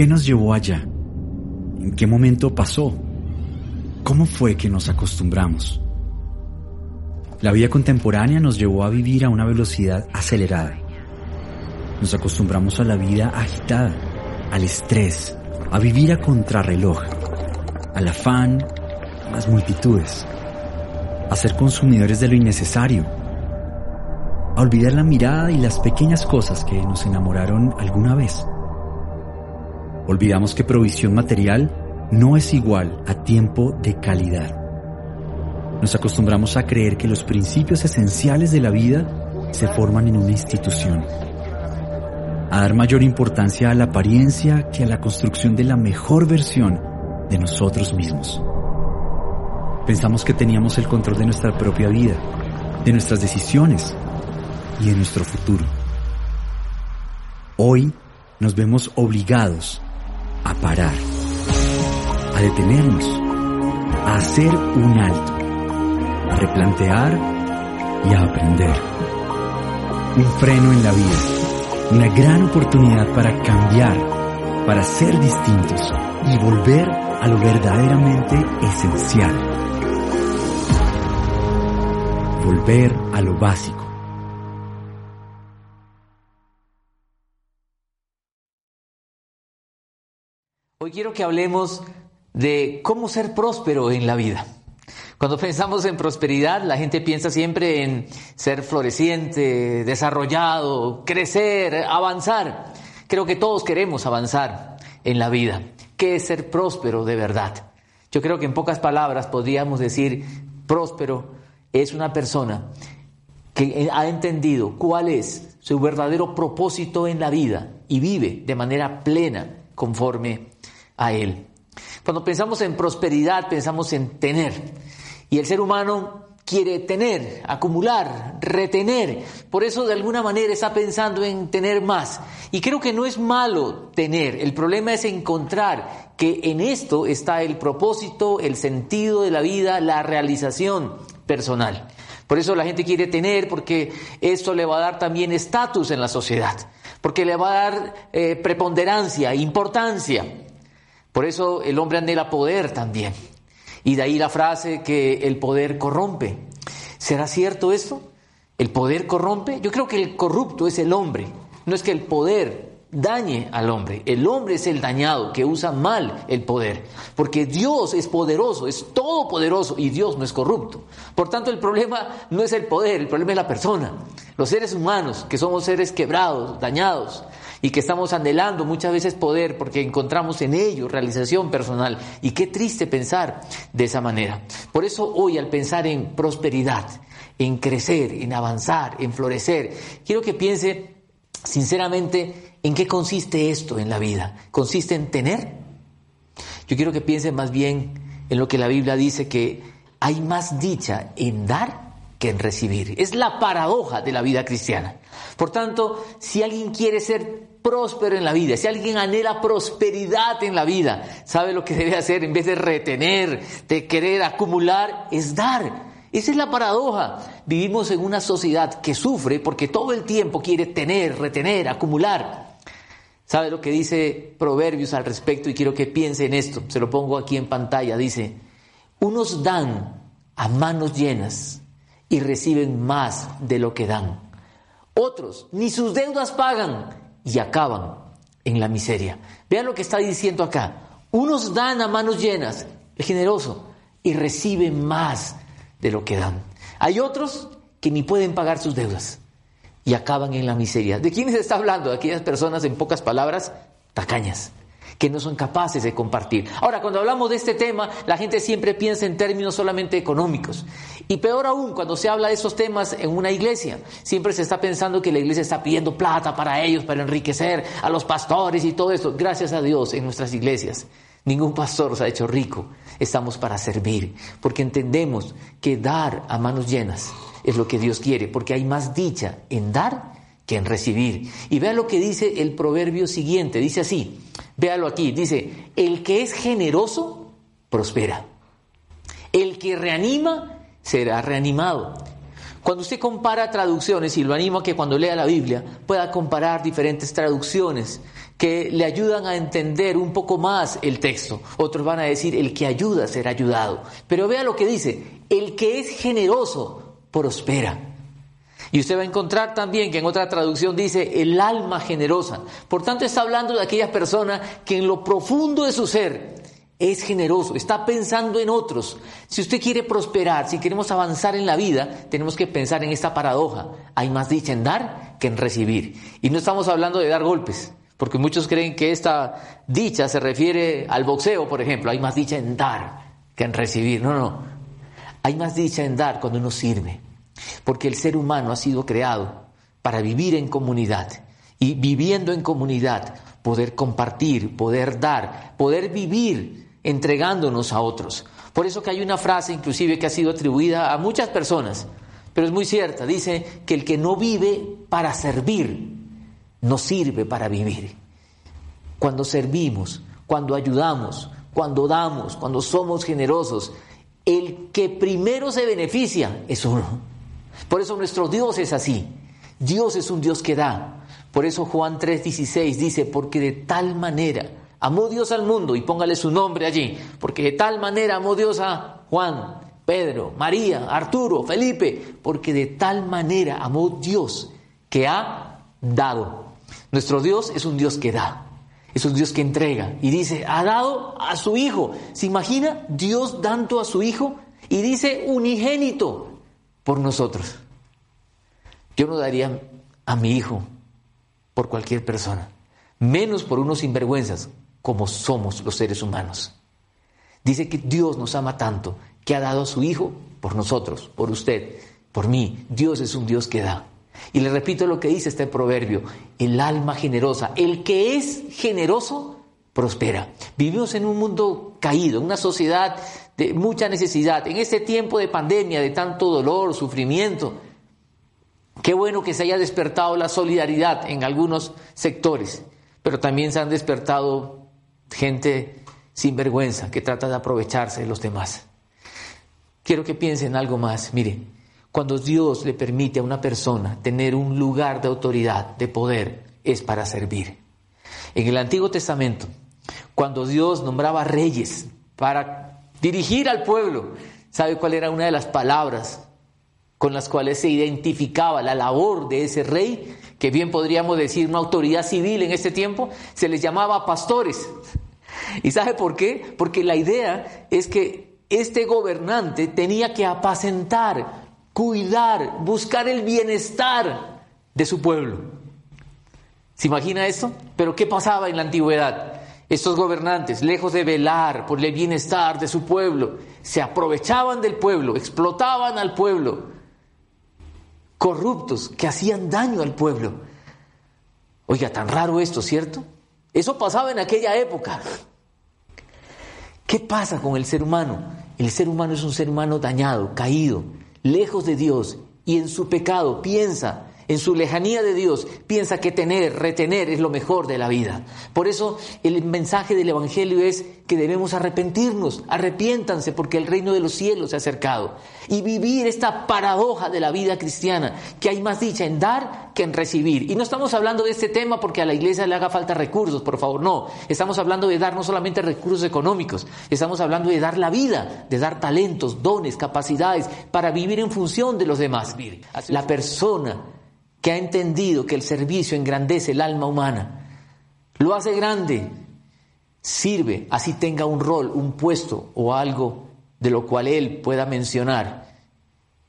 qué nos llevó allá? ¿En qué momento pasó? ¿Cómo fue que nos acostumbramos? La vida contemporánea nos llevó a vivir a una velocidad acelerada. Nos acostumbramos a la vida agitada, al estrés, a vivir a contrarreloj, al afán, a las multitudes, a ser consumidores de lo innecesario, a olvidar la mirada y las pequeñas cosas que nos enamoraron alguna vez. Olvidamos que provisión material no es igual a tiempo de calidad. Nos acostumbramos a creer que los principios esenciales de la vida se forman en una institución. A dar mayor importancia a la apariencia que a la construcción de la mejor versión de nosotros mismos. Pensamos que teníamos el control de nuestra propia vida, de nuestras decisiones y de nuestro futuro. Hoy nos vemos obligados a parar, a detenernos, a hacer un alto, a replantear y a aprender. Un freno en la vida, una gran oportunidad para cambiar, para ser distintos y volver a lo verdaderamente esencial. Volver a lo básico. Hoy quiero que hablemos de cómo ser próspero en la vida. Cuando pensamos en prosperidad, la gente piensa siempre en ser floreciente, desarrollado, crecer, avanzar. Creo que todos queremos avanzar en la vida. ¿Qué es ser próspero de verdad? Yo creo que en pocas palabras podríamos decir, próspero es una persona que ha entendido cuál es su verdadero propósito en la vida y vive de manera plena conforme a Él. Cuando pensamos en prosperidad, pensamos en tener. Y el ser humano quiere tener, acumular, retener. Por eso de alguna manera está pensando en tener más. Y creo que no es malo tener. El problema es encontrar que en esto está el propósito, el sentido de la vida, la realización personal. Por eso la gente quiere tener, porque esto le va a dar también estatus en la sociedad, porque le va a dar eh, preponderancia, importancia. Por eso el hombre anhela poder también. Y de ahí la frase que el poder corrompe. ¿Será cierto esto? ¿El poder corrompe? Yo creo que el corrupto es el hombre. No es que el poder dañe al hombre. El hombre es el dañado que usa mal el poder. Porque Dios es poderoso, es todopoderoso y Dios no es corrupto. Por tanto, el problema no es el poder, el problema es la persona. Los seres humanos, que somos seres quebrados, dañados, y que estamos anhelando muchas veces poder porque encontramos en ello realización personal. Y qué triste pensar de esa manera. Por eso hoy al pensar en prosperidad, en crecer, en avanzar, en florecer, quiero que piense sinceramente en qué consiste esto en la vida. ¿Consiste en tener? Yo quiero que piense más bien en lo que la Biblia dice que hay más dicha en dar que en recibir. Es la paradoja de la vida cristiana. Por tanto, si alguien quiere ser próspero en la vida, si alguien anhela prosperidad en la vida, sabe lo que debe hacer en vez de retener, de querer acumular, es dar. Esa es la paradoja. Vivimos en una sociedad que sufre porque todo el tiempo quiere tener, retener, acumular. ¿Sabe lo que dice Proverbios al respecto? Y quiero que piense en esto. Se lo pongo aquí en pantalla. Dice, unos dan a manos llenas y reciben más de lo que dan. Otros ni sus deudas pagan y acaban en la miseria. Vean lo que está diciendo acá. Unos dan a manos llenas, es generoso, y reciben más de lo que dan. Hay otros que ni pueden pagar sus deudas y acaban en la miseria. ¿De quiénes está hablando? De aquellas personas, en pocas palabras, tacañas que no son capaces de compartir. Ahora, cuando hablamos de este tema, la gente siempre piensa en términos solamente económicos. Y peor aún, cuando se habla de esos temas en una iglesia, siempre se está pensando que la iglesia está pidiendo plata para ellos, para enriquecer a los pastores y todo eso. Gracias a Dios en nuestras iglesias. Ningún pastor se ha hecho rico. Estamos para servir, porque entendemos que dar a manos llenas es lo que Dios quiere, porque hay más dicha en dar que en recibir. Y vea lo que dice el proverbio siguiente, dice así, véalo aquí, dice, el que es generoso, prospera. El que reanima, será reanimado. Cuando usted compara traducciones, y lo animo a que cuando lea la Biblia pueda comparar diferentes traducciones que le ayudan a entender un poco más el texto. Otros van a decir, el que ayuda será ayudado. Pero vea lo que dice, el que es generoso prospera. Y usted va a encontrar también que en otra traducción dice el alma generosa. Por tanto, está hablando de aquella persona que en lo profundo de su ser es generoso, está pensando en otros. Si usted quiere prosperar, si queremos avanzar en la vida, tenemos que pensar en esta paradoja. Hay más dicha en dar que en recibir. Y no estamos hablando de dar golpes, porque muchos creen que esta dicha se refiere al boxeo, por ejemplo. Hay más dicha en dar que en recibir. No, no. Hay más dicha en dar cuando uno sirve, porque el ser humano ha sido creado para vivir en comunidad. Y viviendo en comunidad, poder compartir, poder dar, poder vivir entregándonos a otros. Por eso que hay una frase inclusive que ha sido atribuida a muchas personas, pero es muy cierta. Dice que el que no vive para servir, no sirve para vivir. Cuando servimos, cuando ayudamos, cuando damos, cuando somos generosos, el que primero se beneficia es uno. Por eso nuestro Dios es así. Dios es un Dios que da. Por eso Juan 3:16 dice, porque de tal manera Amó Dios al mundo y póngale su nombre allí, porque de tal manera amó Dios a Juan, Pedro, María, Arturo, Felipe, porque de tal manera amó Dios que ha dado. Nuestro Dios es un Dios que da, es un Dios que entrega y dice, ha dado a su Hijo. ¿Se imagina Dios dando a su Hijo? Y dice unigénito por nosotros. Yo no daría a mi Hijo por cualquier persona, menos por unos sinvergüenzas como somos los seres humanos. Dice que Dios nos ama tanto que ha dado a su Hijo por nosotros, por usted, por mí. Dios es un Dios que da. Y le repito lo que dice este proverbio, el alma generosa, el que es generoso, prospera. Vivimos en un mundo caído, en una sociedad de mucha necesidad, en este tiempo de pandemia, de tanto dolor, sufrimiento. Qué bueno que se haya despertado la solidaridad en algunos sectores, pero también se han despertado gente sin vergüenza que trata de aprovecharse de los demás. Quiero que piensen algo más. Mire, cuando Dios le permite a una persona tener un lugar de autoridad, de poder, es para servir. En el Antiguo Testamento, cuando Dios nombraba reyes para dirigir al pueblo, ¿sabe cuál era una de las palabras con las cuales se identificaba la labor de ese rey? Que bien podríamos decir una autoridad civil en ese tiempo, se les llamaba pastores. ¿Y sabe por qué? Porque la idea es que este gobernante tenía que apacentar, cuidar, buscar el bienestar de su pueblo. ¿Se imagina eso? Pero ¿qué pasaba en la antigüedad? Estos gobernantes, lejos de velar por el bienestar de su pueblo, se aprovechaban del pueblo, explotaban al pueblo, corruptos que hacían daño al pueblo. Oiga, tan raro esto, ¿cierto? Eso pasaba en aquella época. ¿Qué pasa con el ser humano? El ser humano es un ser humano dañado, caído, lejos de Dios y en su pecado piensa en su lejanía de Dios, piensa que tener, retener es lo mejor de la vida. Por eso el mensaje del Evangelio es que debemos arrepentirnos, arrepiéntanse porque el reino de los cielos se ha acercado. Y vivir esta paradoja de la vida cristiana, que hay más dicha en dar que en recibir. Y no estamos hablando de este tema porque a la iglesia le haga falta recursos, por favor, no. Estamos hablando de dar no solamente recursos económicos, estamos hablando de dar la vida, de dar talentos, dones, capacidades para vivir en función de los demás. La persona que ha entendido que el servicio engrandece el alma humana, lo hace grande, sirve, así tenga un rol, un puesto o algo de lo cual él pueda mencionar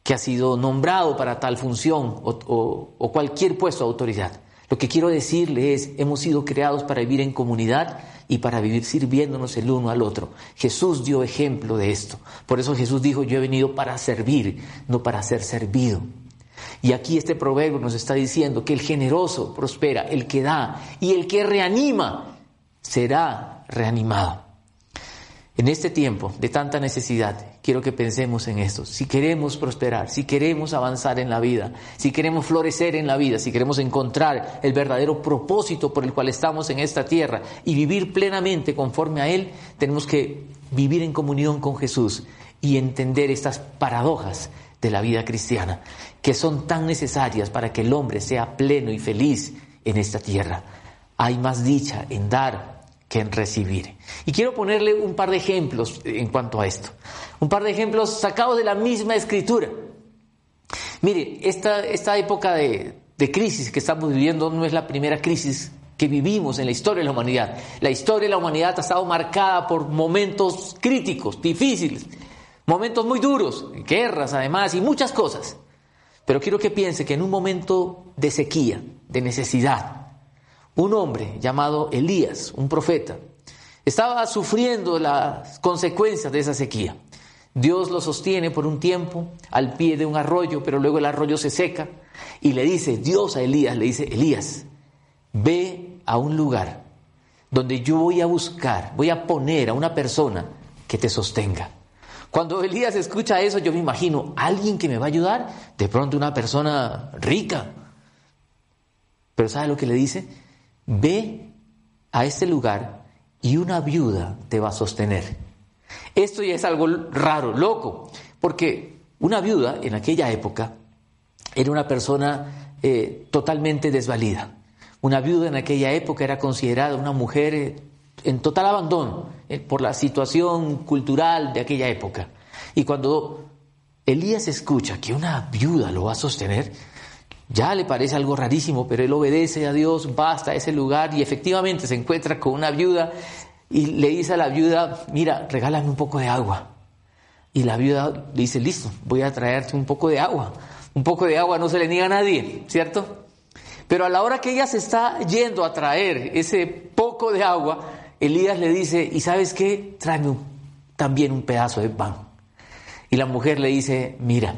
que ha sido nombrado para tal función o, cualquier puesto de autoridad. Lo que quiero decirle es, hemos sido creados para vivir en comunidad y para vivir sirviéndonos el uno al otro. Jesús dio ejemplo de esto. Por eso Jesús dijo, yo he venido para servir, no para ser servido. Y aquí este proverbio nos está diciendo que el generoso prospera, el que da y el que reanima será reanimado. En este tiempo de tanta necesidad, quiero que pensemos en esto. Si queremos prosperar, si queremos avanzar en la vida, si queremos florecer en la vida, si queremos encontrar el verdadero propósito por el cual estamos en esta tierra y vivir plenamente conforme a Él, tenemos que vivir en comunión con Jesús y entender estas paradojas de la vida cristiana, que son tan necesarias para que el hombre sea pleno y feliz en esta tierra. Hay más dicha en dar que en recibir. Y quiero ponerle un par de ejemplos en cuanto a esto. Un par de ejemplos sacados de la misma escritura. Mire, esta, esta época de, de crisis que estamos viviendo no es la primera crisis que vivimos en la historia de la humanidad. La historia de la humanidad ha estado marcada por momentos críticos, difíciles, momentos muy duros, guerras además y muchas cosas. Pero quiero que piense que en un momento de sequía, de necesidad, un hombre llamado Elías, un profeta, estaba sufriendo las consecuencias de esa sequía. Dios lo sostiene por un tiempo al pie de un arroyo, pero luego el arroyo se seca y le dice, Dios a Elías, le dice, Elías, ve a un lugar donde yo voy a buscar, voy a poner a una persona que te sostenga. Cuando Elías escucha eso, yo me imagino, alguien que me va a ayudar, de pronto una persona rica. Pero ¿sabe lo que le dice? Ve a este lugar y una viuda te va a sostener. Esto ya es algo raro, loco, porque una viuda en aquella época era una persona eh, totalmente desvalida. Una viuda en aquella época era considerada una mujer eh, en total abandono eh, por la situación cultural de aquella época. Y cuando Elías escucha que una viuda lo va a sostener, ya le parece algo rarísimo, pero él obedece a Dios, va hasta ese lugar y efectivamente se encuentra con una viuda y le dice a la viuda, mira, regálame un poco de agua. Y la viuda dice, listo, voy a traerte un poco de agua. Un poco de agua no se le niega a nadie, ¿cierto? Pero a la hora que ella se está yendo a traer ese poco de agua, Elías le dice, ¿y sabes qué? Tráeme también un pedazo de pan. Y la mujer le dice, mira,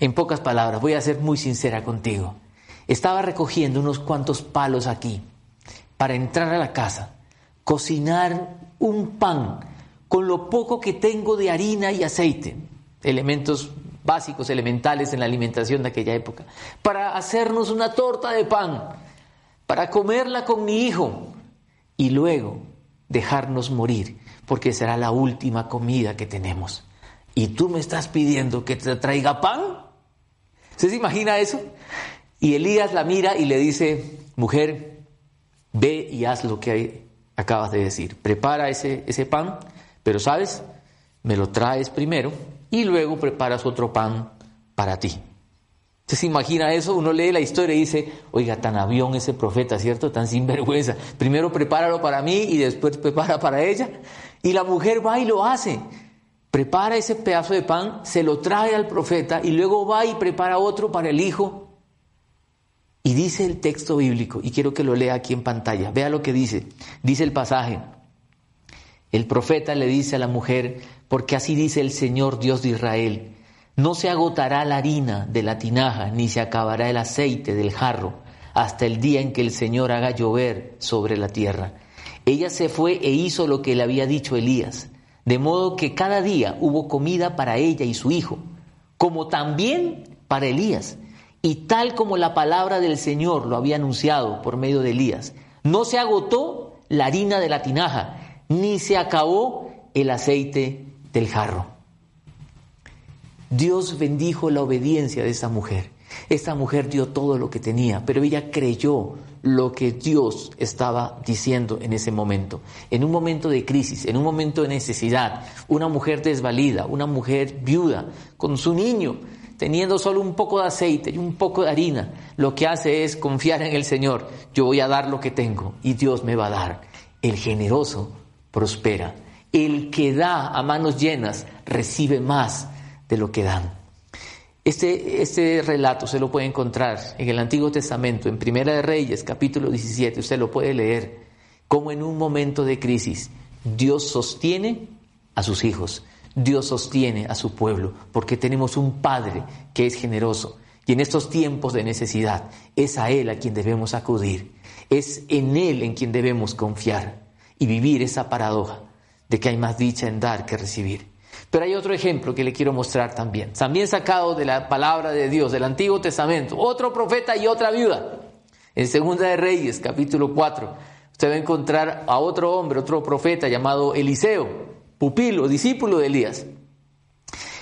en pocas palabras, voy a ser muy sincera contigo. Estaba recogiendo unos cuantos palos aquí para entrar a la casa, cocinar un pan con lo poco que tengo de harina y aceite, elementos básicos, elementales en la alimentación de aquella época, para hacernos una torta de pan, para comerla con mi hijo y luego dejarnos morir, porque será la última comida que tenemos. ¿Y tú me estás pidiendo que te traiga pan? ¿Se imagina eso? Y Elías la mira y le dice, mujer, ve y haz lo que acabas de decir. Prepara ese, ese pan, pero sabes, me lo traes primero y luego preparas otro pan para ti. ¿Se imagina eso? Uno lee la historia y dice, oiga, tan avión ese profeta, ¿cierto? Tan sinvergüenza. Primero prepáralo para mí y después prepara para ella. Y la mujer va y lo hace. Prepara ese pedazo de pan, se lo trae al profeta y luego va y prepara otro para el hijo. Y dice el texto bíblico, y quiero que lo lea aquí en pantalla, vea lo que dice. Dice el pasaje, el profeta le dice a la mujer, porque así dice el Señor Dios de Israel, no se agotará la harina de la tinaja, ni se acabará el aceite del jarro, hasta el día en que el Señor haga llover sobre la tierra. Ella se fue e hizo lo que le había dicho Elías, de modo que cada día hubo comida para ella y su hijo, como también para Elías, y tal como la palabra del Señor lo había anunciado por medio de Elías. No se agotó la harina de la tinaja, ni se acabó el aceite del jarro. Dios bendijo la obediencia de esta mujer. Esta mujer dio todo lo que tenía, pero ella creyó lo que Dios estaba diciendo en ese momento. En un momento de crisis, en un momento de necesidad, una mujer desvalida, una mujer viuda, con su niño, teniendo solo un poco de aceite y un poco de harina, lo que hace es confiar en el Señor. Yo voy a dar lo que tengo y Dios me va a dar. El generoso prospera. El que da a manos llenas recibe más de lo que dan. Este, este relato se lo puede encontrar en el Antiguo Testamento, en Primera de Reyes, capítulo 17. Usted lo puede leer. Como en un momento de crisis, Dios sostiene a sus hijos, Dios sostiene a su pueblo, porque tenemos un Padre que es generoso. Y en estos tiempos de necesidad es a Él a quien debemos acudir, es en Él en quien debemos confiar y vivir esa paradoja de que hay más dicha en dar que recibir. Pero hay otro ejemplo que le quiero mostrar también, también sacado de la palabra de Dios, del Antiguo Testamento, otro profeta y otra viuda. En Segunda de Reyes, capítulo 4, usted va a encontrar a otro hombre, otro profeta llamado Eliseo, pupilo, discípulo de Elías.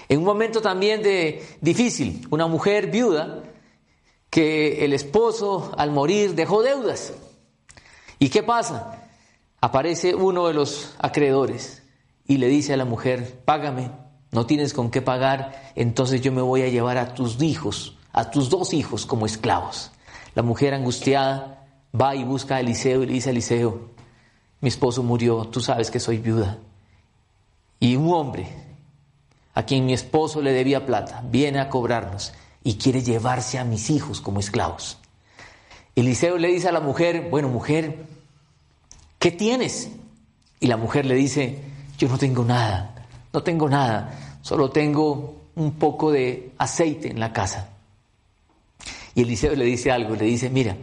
En un momento también de difícil, una mujer viuda que el esposo al morir dejó deudas. ¿Y qué pasa? Aparece uno de los acreedores y le dice a la mujer, págame, no tienes con qué pagar, entonces yo me voy a llevar a tus hijos, a tus dos hijos como esclavos. La mujer angustiada va y busca a Eliseo y le dice a Eliseo, mi esposo murió, tú sabes que soy viuda. Y un hombre a quien mi esposo le debía plata viene a cobrarnos y quiere llevarse a mis hijos como esclavos. Eliseo le dice a la mujer, bueno mujer, ¿qué tienes? Y la mujer le dice, yo no tengo nada, no tengo nada, solo tengo un poco de aceite en la casa. Y Eliseo le dice algo, le dice, mira,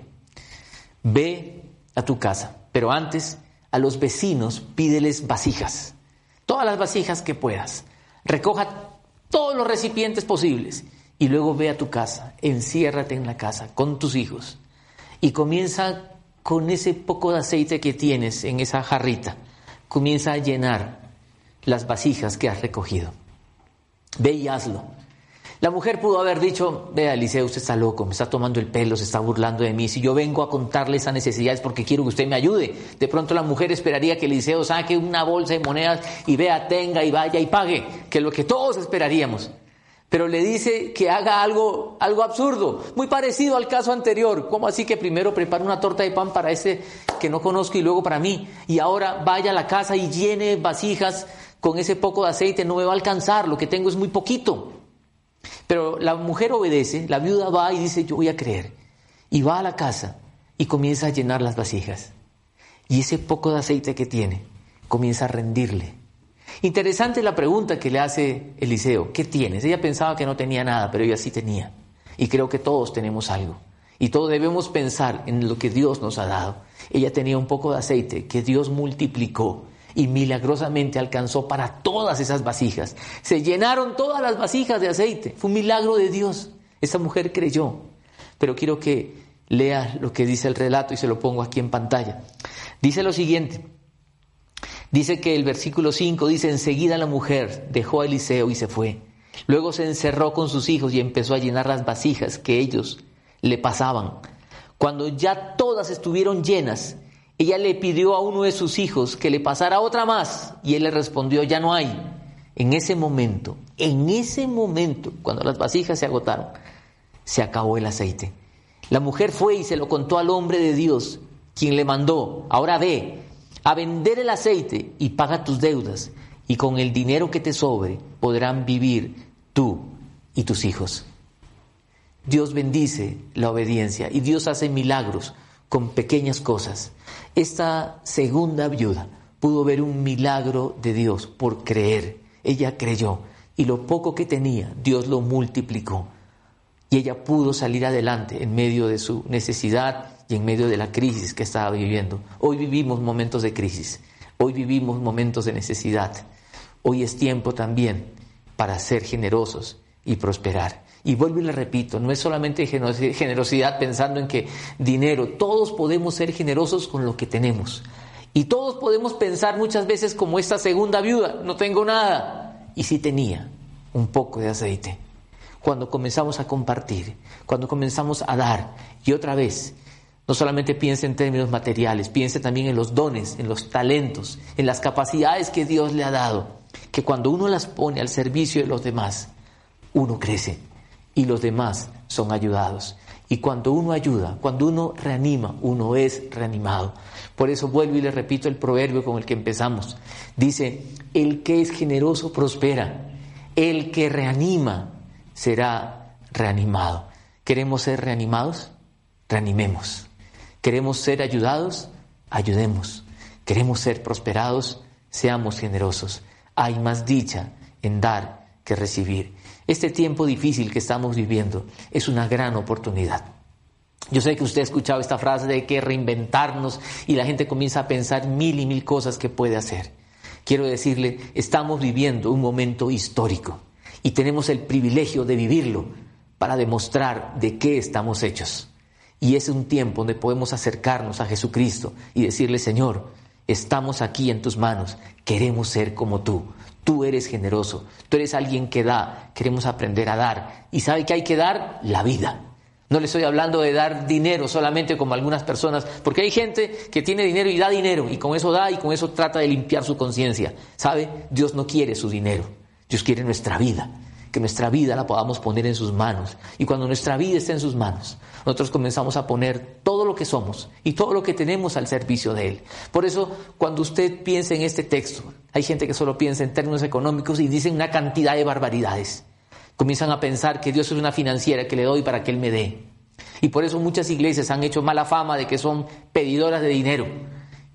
ve a tu casa, pero antes a los vecinos pídeles vasijas, todas las vasijas que puedas. Recoja todos los recipientes posibles y luego ve a tu casa, enciérrate en la casa con tus hijos y comienza con ese poco de aceite que tienes en esa jarrita, comienza a llenar las vasijas que has recogido. Ve y hazlo. La mujer pudo haber dicho, vea Eliseo, usted está loco, me está tomando el pelo, se está burlando de mí. Si yo vengo a contarle esas necesidades porque quiero que usted me ayude. De pronto la mujer esperaría que Eliseo saque una bolsa de monedas y vea, tenga y vaya y pague, que es lo que todos esperaríamos. Pero le dice que haga algo, algo absurdo, muy parecido al caso anterior. ¿Cómo así que primero prepara una torta de pan para ese que no conozco y luego para mí? Y ahora vaya a la casa y llene vasijas con ese poco de aceite, no me va a alcanzar, lo que tengo es muy poquito. Pero la mujer obedece, la viuda va y dice, yo voy a creer. Y va a la casa y comienza a llenar las vasijas. Y ese poco de aceite que tiene comienza a rendirle. Interesante la pregunta que le hace Eliseo, ¿qué tienes? Ella pensaba que no tenía nada, pero ella sí tenía. Y creo que todos tenemos algo. Y todos debemos pensar en lo que Dios nos ha dado. Ella tenía un poco de aceite que Dios multiplicó y milagrosamente alcanzó para todas esas vasijas. Se llenaron todas las vasijas de aceite. Fue un milagro de Dios. Esa mujer creyó. Pero quiero que lea lo que dice el relato y se lo pongo aquí en pantalla. Dice lo siguiente. Dice que el versículo 5 dice, enseguida la mujer dejó a Eliseo y se fue. Luego se encerró con sus hijos y empezó a llenar las vasijas que ellos le pasaban. Cuando ya todas estuvieron llenas, ella le pidió a uno de sus hijos que le pasara otra más y él le respondió, ya no hay. En ese momento, en ese momento, cuando las vasijas se agotaron, se acabó el aceite. La mujer fue y se lo contó al hombre de Dios, quien le mandó, ahora ve a vender el aceite y paga tus deudas, y con el dinero que te sobre podrán vivir tú y tus hijos. Dios bendice la obediencia y Dios hace milagros con pequeñas cosas. Esta segunda viuda pudo ver un milagro de Dios por creer. Ella creyó y lo poco que tenía, Dios lo multiplicó. Y ella pudo salir adelante en medio de su necesidad y en medio de la crisis que estaba viviendo. Hoy vivimos momentos de crisis, hoy vivimos momentos de necesidad. Hoy es tiempo también para ser generosos y prosperar. Y vuelvo y le repito, no es solamente generosidad pensando en que dinero, todos podemos ser generosos con lo que tenemos. Y todos podemos pensar muchas veces como esta segunda viuda, no tengo nada. Y sí tenía un poco de aceite. Cuando comenzamos a compartir, cuando comenzamos a dar, y otra vez, no solamente piense en términos materiales, piense también en los dones, en los talentos, en las capacidades que Dios le ha dado, que cuando uno las pone al servicio de los demás, uno crece y los demás son ayudados. Y cuando uno ayuda, cuando uno reanima, uno es reanimado. Por eso vuelvo y le repito el proverbio con el que empezamos. Dice, el que es generoso prospera, el que reanima será reanimado. ¿Queremos ser reanimados? Reanimemos. ¿Queremos ser ayudados? Ayudemos. ¿Queremos ser prosperados? Seamos generosos. Hay más dicha en dar que recibir. Este tiempo difícil que estamos viviendo es una gran oportunidad. Yo sé que usted ha escuchado esta frase de que reinventarnos y la gente comienza a pensar mil y mil cosas que puede hacer. Quiero decirle, estamos viviendo un momento histórico y tenemos el privilegio de vivirlo para demostrar de qué estamos hechos. Y es un tiempo donde podemos acercarnos a Jesucristo y decirle, Señor, estamos aquí en tus manos, queremos ser como tú. Tú eres generoso, tú eres alguien que da, queremos aprender a dar. ¿Y sabe que hay que dar? La vida. No le estoy hablando de dar dinero solamente como algunas personas, porque hay gente que tiene dinero y da dinero, y con eso da y con eso trata de limpiar su conciencia. ¿Sabe? Dios no quiere su dinero, Dios quiere nuestra vida que nuestra vida la podamos poner en sus manos. Y cuando nuestra vida está en sus manos, nosotros comenzamos a poner todo lo que somos y todo lo que tenemos al servicio de Él. Por eso, cuando usted piensa en este texto, hay gente que solo piensa en términos económicos y dicen una cantidad de barbaridades. Comienzan a pensar que Dios es una financiera que le doy para que Él me dé. Y por eso muchas iglesias han hecho mala fama de que son pedidoras de dinero.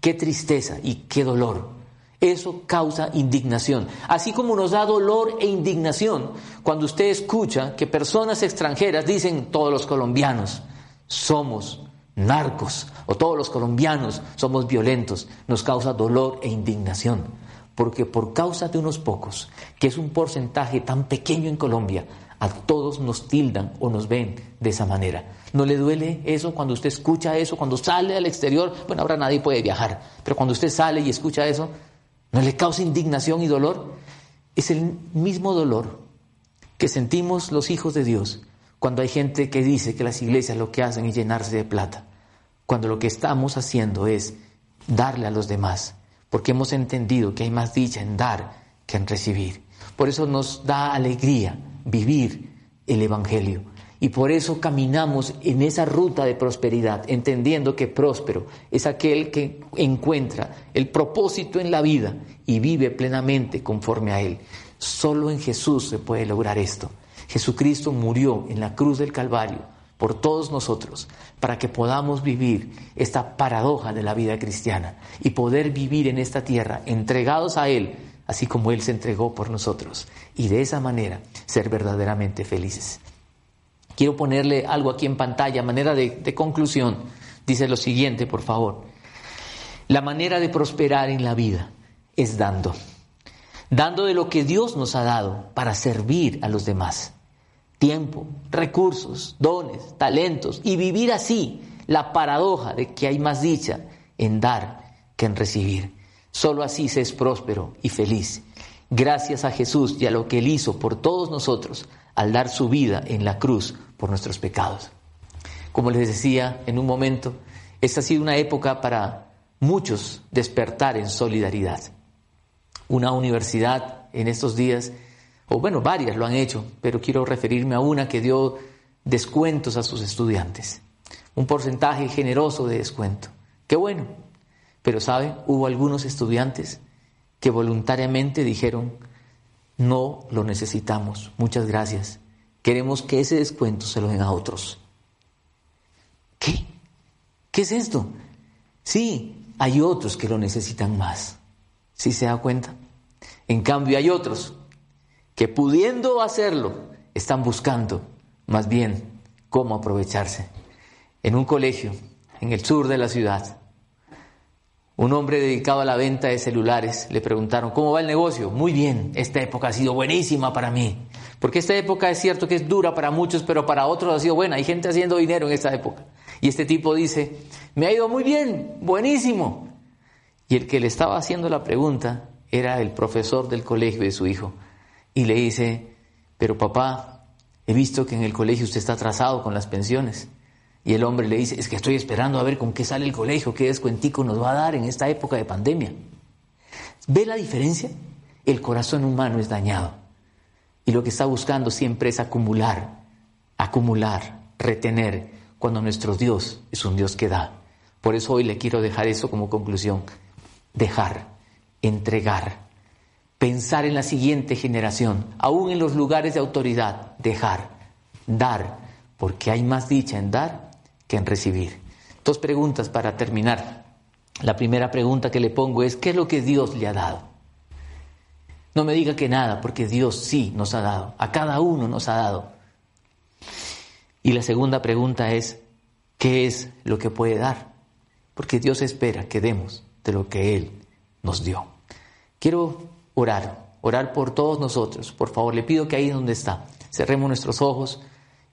Qué tristeza y qué dolor. Eso causa indignación. Así como nos da dolor e indignación cuando usted escucha que personas extranjeras dicen todos los colombianos somos narcos o todos los colombianos somos violentos, nos causa dolor e indignación. Porque por causa de unos pocos, que es un porcentaje tan pequeño en Colombia, a todos nos tildan o nos ven de esa manera. ¿No le duele eso cuando usted escucha eso, cuando sale al exterior? Bueno, ahora nadie puede viajar, pero cuando usted sale y escucha eso, ¿No le causa indignación y dolor? Es el mismo dolor que sentimos los hijos de Dios cuando hay gente que dice que las iglesias lo que hacen es llenarse de plata, cuando lo que estamos haciendo es darle a los demás, porque hemos entendido que hay más dicha en dar que en recibir. Por eso nos da alegría vivir el Evangelio. Y por eso caminamos en esa ruta de prosperidad, entendiendo que próspero es aquel que encuentra el propósito en la vida y vive plenamente conforme a él. Solo en Jesús se puede lograr esto. Jesucristo murió en la cruz del Calvario por todos nosotros, para que podamos vivir esta paradoja de la vida cristiana y poder vivir en esta tierra entregados a Él, así como Él se entregó por nosotros, y de esa manera ser verdaderamente felices. Quiero ponerle algo aquí en pantalla, manera de, conclusión. Dice lo siguiente, por favor. La manera de prosperar en la vida es dando. Dando de lo que Dios nos ha dado para servir a los demás. Tiempo, recursos, dones, talentos y vivir así la paradoja de que hay más dicha en dar que en recibir. Solo así se es próspero y feliz. Gracias a Jesús y a lo que Él hizo por todos nosotros al dar su vida en la cruz por nuestros pecados. Como les decía en un momento, esta ha sido una época para muchos despertar en solidaridad. Una universidad en estos días, o bueno, varias lo han hecho, pero quiero referirme a una que dio descuentos a sus estudiantes. Un porcentaje generoso de descuento. Qué bueno. Pero saben, hubo algunos estudiantes que voluntariamente dijeron, no lo necesitamos, muchas gracias, Queremos que ese descuento se lo den a otros. ¿Qué? ¿Qué es esto? Sí, hay otros que lo necesitan más. ¿Sí se da cuenta? En cambio hay otros que pudiendo hacerlo, están buscando más bien cómo aprovecharse. En un colegio, en el sur de la ciudad, un hombre dedicado a la venta de celulares le preguntaron, ¿cómo va el negocio? Muy bien, esta época ha sido buenísima para mí. Porque esta época es cierto que es dura para muchos, pero para otros ha sido buena. Hay gente haciendo dinero en esta época. Y este tipo dice, me ha ido muy bien, buenísimo. Y el que le estaba haciendo la pregunta era el profesor del colegio de su hijo. Y le dice, pero papá, he visto que en el colegio usted está atrasado con las pensiones. Y el hombre le dice, es que estoy esperando a ver con qué sale el colegio, qué descuentico nos va a dar en esta época de pandemia. ¿Ve la diferencia? El corazón humano es dañado. Y lo que está buscando siempre es acumular, acumular, retener, cuando nuestro Dios es un Dios que da. Por eso hoy le quiero dejar eso como conclusión. Dejar, entregar, pensar en la siguiente generación, aún en los lugares de autoridad, dejar, dar, porque hay más dicha en dar que en recibir. Dos preguntas para terminar. La primera pregunta que le pongo es, ¿qué es lo que Dios le ha dado? No me diga que nada, porque Dios sí nos ha dado, a cada uno nos ha dado. Y la segunda pregunta es, ¿qué es lo que puede dar? Porque Dios espera que demos de lo que Él nos dio. Quiero orar, orar por todos nosotros. Por favor, le pido que ahí donde está, cerremos nuestros ojos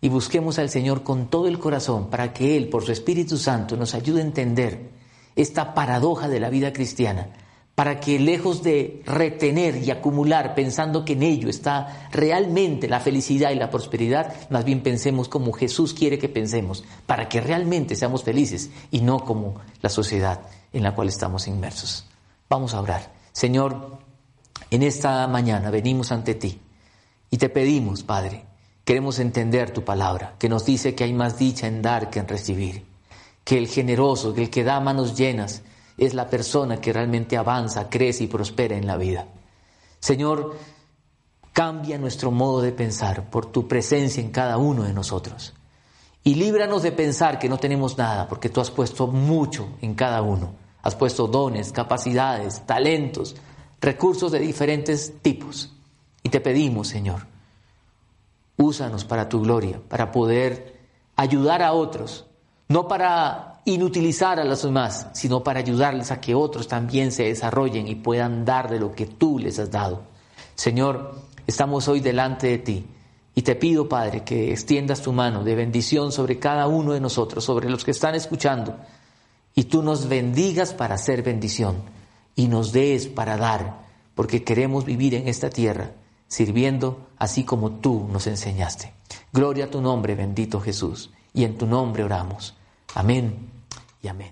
y busquemos al Señor con todo el corazón para que Él, por su Espíritu Santo, nos ayude a entender esta paradoja de la vida cristiana, para que lejos de retener y acumular pensando que en ello está realmente la felicidad y la prosperidad, más bien pensemos como Jesús quiere que pensemos, para que realmente seamos felices y no como la sociedad en la cual estamos inmersos. Vamos a orar. Señor, en esta mañana venimos ante ti y te pedimos, Padre, queremos entender tu palabra, que nos dice que hay más dicha en dar que en recibir, que el generoso, que el que da manos llenas, es la persona que realmente avanza, crece y prospera en la vida. Señor, cambia nuestro modo de pensar por tu presencia en cada uno de nosotros. Y líbranos de pensar que no tenemos nada, porque tú has puesto mucho en cada uno. Has puesto dones, capacidades, talentos, recursos de diferentes tipos. Y te pedimos, Señor, úsanos para tu gloria, para poder ayudar a otros, no para inutilizar a los demás, sino para ayudarles a que otros también se desarrollen y puedan dar de lo que tú les has dado. Señor, estamos hoy delante de ti y te pido, Padre, que extiendas tu mano de bendición sobre cada uno de nosotros, sobre los que están escuchando, y tú nos bendigas para hacer bendición y nos des para dar, porque queremos vivir en esta tierra sirviendo así como tú nos enseñaste. Gloria a tu nombre, bendito Jesús, y en tu nombre oramos. Amén y amén.